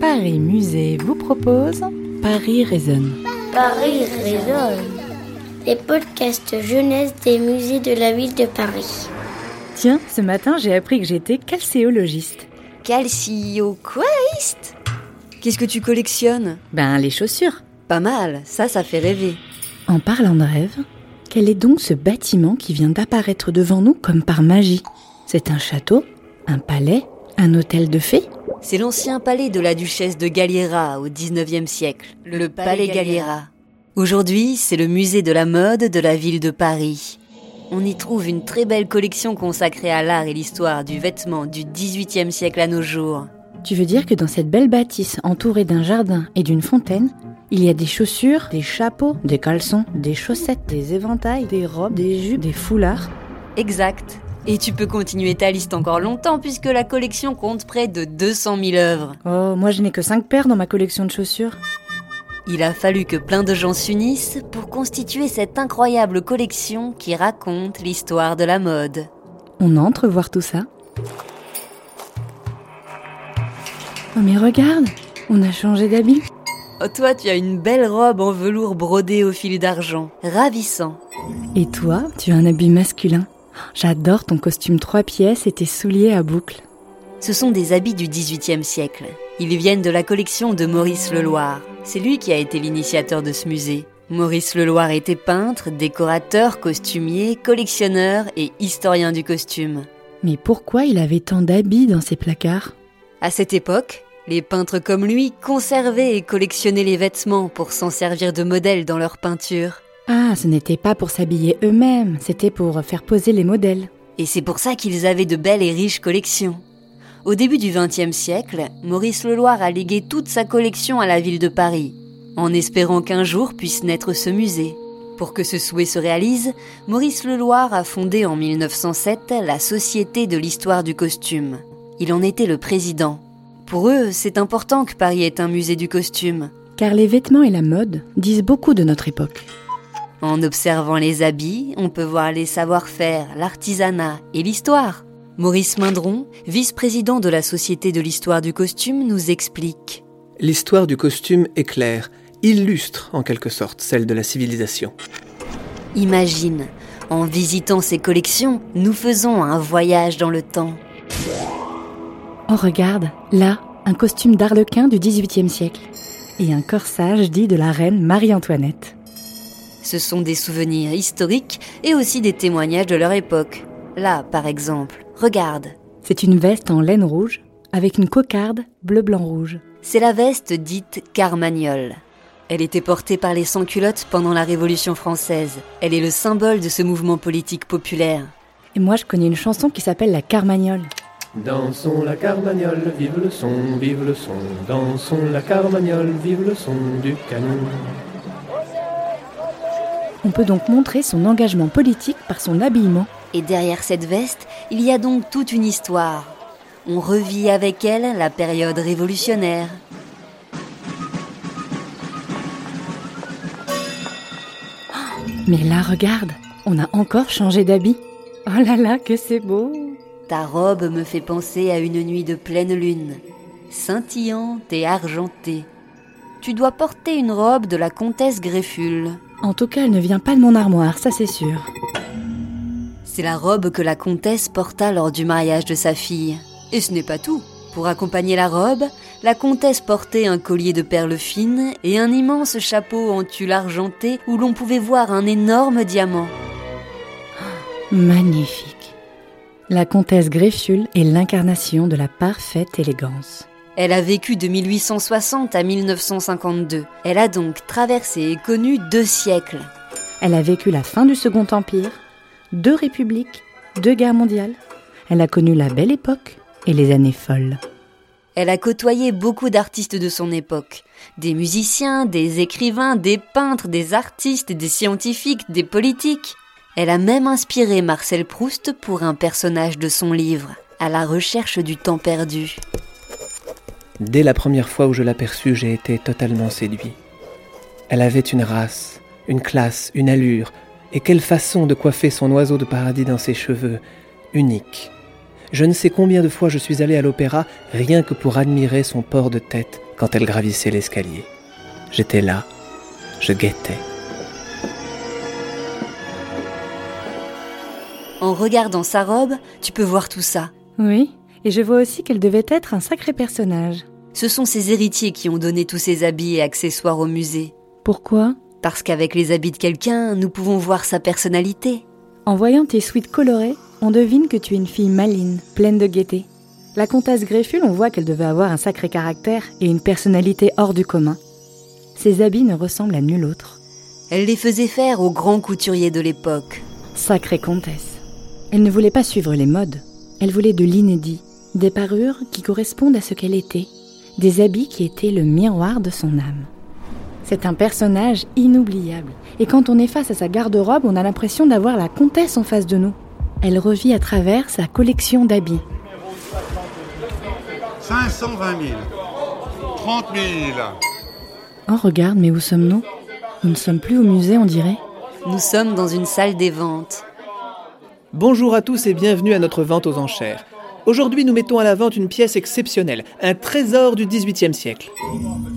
Paris Musée vous propose Paris résonne. Paris résonne. Les podcasts jeunesse des musées de la ville de Paris. Tiens, ce matin j'ai appris que j'étais calcéologiste. Calcioquaiste? Qu'est-ce que tu collectionnes? Ben les chaussures. Pas mal, ça, ça fait rêver. En parlant de rêve, quel est donc ce bâtiment qui vient d'apparaître devant nous comme par magie? C'est un château Un palais Un hôtel de fées? C'est l'ancien palais de la duchesse de Galliera au 19e siècle, le, palais Galliera. Aujourd'hui, c'est le musée de la mode de la ville de Paris. On y trouve une très belle collection consacrée à l'art et l'histoire du vêtement du 18e siècle à nos jours. Tu veux dire que dans cette belle bâtisse entourée d'un jardin et d'une fontaine, il y a des chaussures, des chapeaux, des caleçons, des chaussettes, des éventails, des robes, des jupes, des foulards? Exact. Et tu peux continuer ta liste encore longtemps puisque la collection compte près de 200 000 œuvres. Oh, moi je n'ai que 5 paires dans ma collection de chaussures. Il a fallu que plein de gens s'unissent pour constituer cette incroyable collection qui raconte l'histoire de la mode. On entre voir tout ça Oh mais regarde, on a changé d'habit. Oh, toi, tu as une belle robe en velours brodé au fil d'argent. Ravissant. Et toi, tu as un habit masculin. J'adore ton costume trois pièces et tes souliers à boucles. Ce sont des habits du XVIIIe siècle. Ils viennent de la collection de Maurice Leloir. C'est lui qui a été l'initiateur de ce musée. Maurice Leloir était peintre, décorateur, costumier, collectionneur et historien du costume. Mais pourquoi il avait tant d'habits dans ses placards? À cette époque, les peintres comme lui conservaient et collectionnaient les vêtements pour s'en servir de modèles dans leurs peintures. Ah, ce n'était pas pour s'habiller eux-mêmes, c'était pour faire poser les modèles. Et c'est pour ça qu'ils avaient de belles et riches collections. Au début du XXe siècle, Maurice Leloir a légué toute sa collection à la ville de Paris, en espérant qu'un jour puisse naître ce musée. Pour que ce souhait se réalise, Maurice Leloir a fondé en 1907 la Société de l'histoire du costume. Il en était le président. Pour eux, c'est important que Paris ait un musée du costume. Car les vêtements et la mode disent beaucoup de notre époque. En observant les habits, on peut voir les savoir-faire, l'artisanat et l'histoire. Maurice Mindron, vice-président de la Société de l'histoire du costume, nous explique. L'histoire du costume est claire, illustre en quelque sorte celle de la civilisation. Imagine, en visitant ces collections, nous faisons un voyage dans le temps. Oh regarde, là, un costume d'arlequin du XVIIIe siècle. Et un corsage dit de la reine Marie-Antoinette. Ce sont des souvenirs historiques et aussi des témoignages de leur époque. Là, par exemple, regarde. C'est une veste en laine rouge avec une cocarde bleu-blanc-rouge. C'est la veste dite carmagnole. Elle était portée par les sans-culottes pendant la Révolution française. Elle est le symbole de ce mouvement politique populaire. Et moi, je connais une chanson qui s'appelle la Carmagnole. Dansons la carmagnole, vive le son, vive le son. Dansons la carmagnole, vive le son du canon. On peut donc montrer son engagement politique par son habillement. Et derrière cette veste, il y a donc toute une histoire. On revit avec elle la période révolutionnaire. Mais là, regarde, on a encore changé d'habit. Oh là là, que c'est beau Ta robe me fait penser à une nuit de pleine lune, scintillante et argentée. Tu dois porter une robe de la comtesse Greffule. En tout cas, elle ne vient pas de mon armoire, ça c'est sûr. C'est la robe que la comtesse porta lors du mariage de sa fille. Et ce n'est pas tout. Pour accompagner la robe, la comtesse portait un collier de perles fines et un immense chapeau en tulle argenté où l'on pouvait voir un énorme diamant. Magnifique. La comtesse Greffule est l'incarnation de la parfaite élégance. Elle a vécu de 1860 à 1952. Elle a donc traversé et connu deux siècles. Elle a vécu la fin du Second Empire, deux républiques, deux guerres mondiales. Elle a connu la belle époque et les années folles. Elle a côtoyé beaucoup d'artistes de son époque. Des musiciens, des écrivains, des peintres, des artistes, des scientifiques, des politiques. Elle a même inspiré Marcel Proust pour un personnage de son livre, À la recherche du temps perdu. Dès la première fois où je l'aperçus, j'ai été totalement séduit. Elle avait une race, une classe, une allure, et quelle façon de coiffer son oiseau de paradis dans ses cheveux, unique. Je ne sais combien de fois je suis allé à l'opéra rien que pour admirer son port de tête quand elle gravissait l'escalier. J'étais là, je guettais. En regardant sa robe, tu peux voir tout ça. Oui, et je vois aussi qu'elle devait être un sacré personnage. Ce sont ses héritiers qui ont donné tous ces habits et accessoires au musée. Pourquoi? Parce qu'avec les habits de quelqu'un, nous pouvons voir sa personnalité. En voyant tes suites colorées, on devine que tu es une fille maline, pleine de gaieté. La comtesse Gréful, on voit qu'elle devait avoir un sacré caractère et une personnalité hors du commun. Ses habits ne ressemblent à nul autre. Elle les faisait faire aux grands couturiers de l'époque. Sacrée comtesse. Elle ne voulait pas suivre les modes. Elle voulait de l'inédit, des parures qui correspondent à ce qu'elle était, des habits qui étaient le miroir de son âme. C'est un personnage inoubliable, et quand on est face à sa garde-robe, on a l'impression d'avoir la comtesse en face de nous. Elle revit à travers sa collection d'habits. 520 000. 30 000. Oh, regarde, mais où sommes-nous? Nous ne sommes plus au musée, on dirait. Nous sommes dans une salle des ventes. Bonjour à tous et bienvenue à notre vente aux enchères. Aujourd'hui, nous mettons à la vente une pièce exceptionnelle, un trésor du XVIIIe siècle.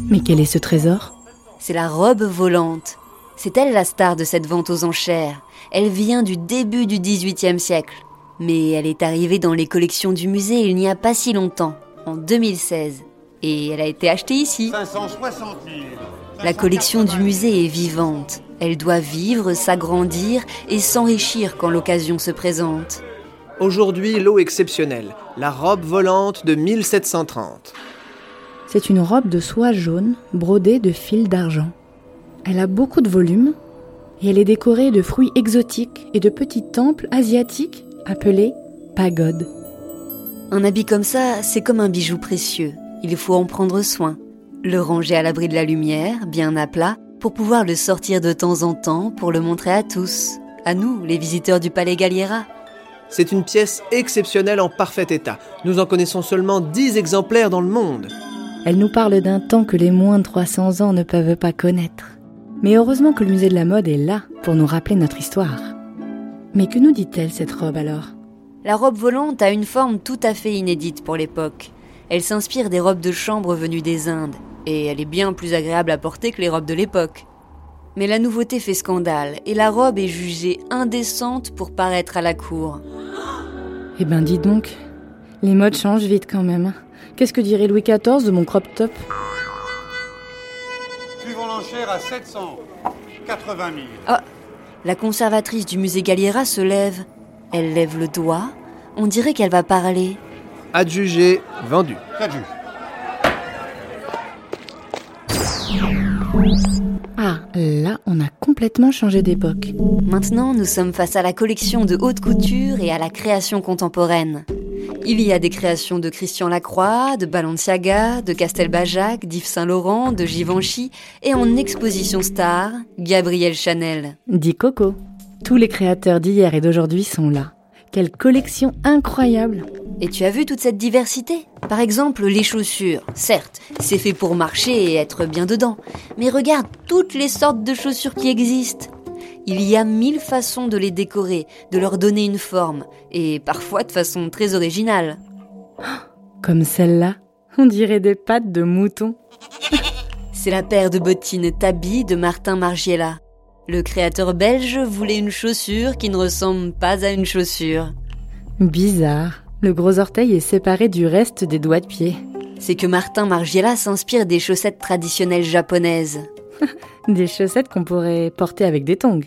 Mais quel est ce trésor? C'est la robe volante. C'est elle la star de cette vente aux enchères. Elle vient du début du XVIIIe siècle. Mais elle est arrivée dans les collections du musée il n'y a pas si longtemps, en 2016. Et elle a été achetée ici. 560 000. La collection du musée est vivante. Elle doit vivre, s'agrandir et s'enrichir quand l'occasion se présente. Aujourd'hui, l'eau exceptionnelle, la robe volante de 1730. C'est une robe de soie jaune brodée de fils d'argent. Elle a beaucoup de volume et elle est décorée de fruits exotiques et de petits temples asiatiques appelés pagodes. Un habit comme ça, c'est comme un bijou précieux. Il faut en prendre soin. Le ranger à l'abri de la lumière, bien à plat, pour pouvoir le sortir de temps en temps pour le montrer à tous. À nous, les visiteurs du Palais Galliera. C'est une pièce exceptionnelle en parfait état. Nous en connaissons seulement 10 exemplaires dans le monde. Elle nous parle d'un temps que les moins de 300 ans ne peuvent pas connaître. Mais heureusement que le musée de la mode est là pour nous rappeler notre histoire. Mais que nous dit-elle cette robe alors? La robe volante a une forme tout à fait inédite pour l'époque. Elle s'inspire des robes de chambre venues des Indes, et elle est bien plus agréable à porter que les robes de l'époque. Mais la nouveauté fait scandale, et la robe est jugée indécente pour paraître à la cour. Eh ben dis donc, les modes changent vite quand même. Qu'est-ce que dirait Louis XIV de mon crop top? Suivons l'enchère à 780 000. Ah, la conservatrice du musée Galliera se lève. Elle lève le doigt. On dirait qu'elle va parler. Adjugé, vendu. Ah, là, on a complètement changé d'époque. Maintenant, nous sommes face à la collection de haute couture et à la création contemporaine. Il y a des créations de Christian Lacroix, de Balenciaga, de Castelbajac, d'Yves Saint-Laurent, de Givenchy et en exposition star, Gabriel Chanel. Dit Coco. Tous les créateurs d'hier et d'aujourd'hui sont là. Quelle collection incroyable Et tu as vu toute cette diversité? Par exemple, les chaussures. Certes, c'est fait pour marcher et être bien dedans. Mais regarde toutes les sortes de chaussures qui existent. Il y a mille façons de les décorer, de leur donner une forme, et parfois de façon très originale. Comme celle-là, on dirait des pattes de mouton. C'est la paire de bottines Tabi de Martin Margiela. Le créateur belge voulait une chaussure qui ne ressemble pas à une chaussure. Bizarre. Le gros orteil est séparé du reste des doigts de pied. C'est que Martin Margiela s'inspire des chaussettes traditionnelles japonaises. Des chaussettes qu'on pourrait porter avec des tongs.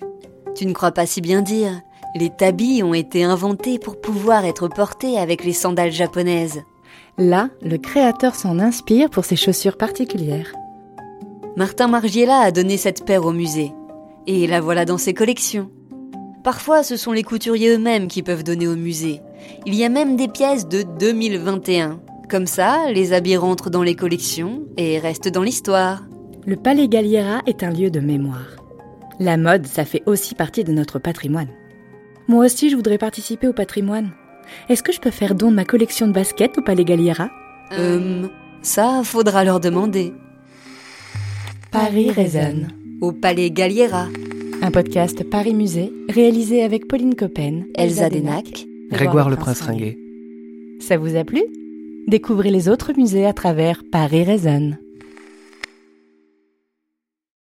Tu ne crois pas si bien dire Les tabis ont été inventés pour pouvoir être portés avec les sandales japonaises. Là, le créateur s'en inspire pour ses chaussures particulières. Martin Margiela a donné cette paire au musée. Et la voilà dans ses collections. Parfois, ce sont les couturiers eux-mêmes qui peuvent donner au musée. Il y a même des pièces de 2021. Comme ça, les habits rentrent dans les collections et restent dans l'histoire. Le Palais Galliera est un lieu de mémoire. La mode, ça fait aussi partie de notre patrimoine. Moi aussi, je voudrais participer au patrimoine. Est-ce que je peux faire don de ma collection de baskets au Palais Galliera? Euh, ça, faudra leur demander. Paris résonne. Au Palais Galliera, Un podcast Paris Musée, réalisé avec Pauline Coppen, Elsa Denac, Grégoire le Prince Ringuet. Ça vous a plu? Découvrez les autres musées à travers Paris Raisonne.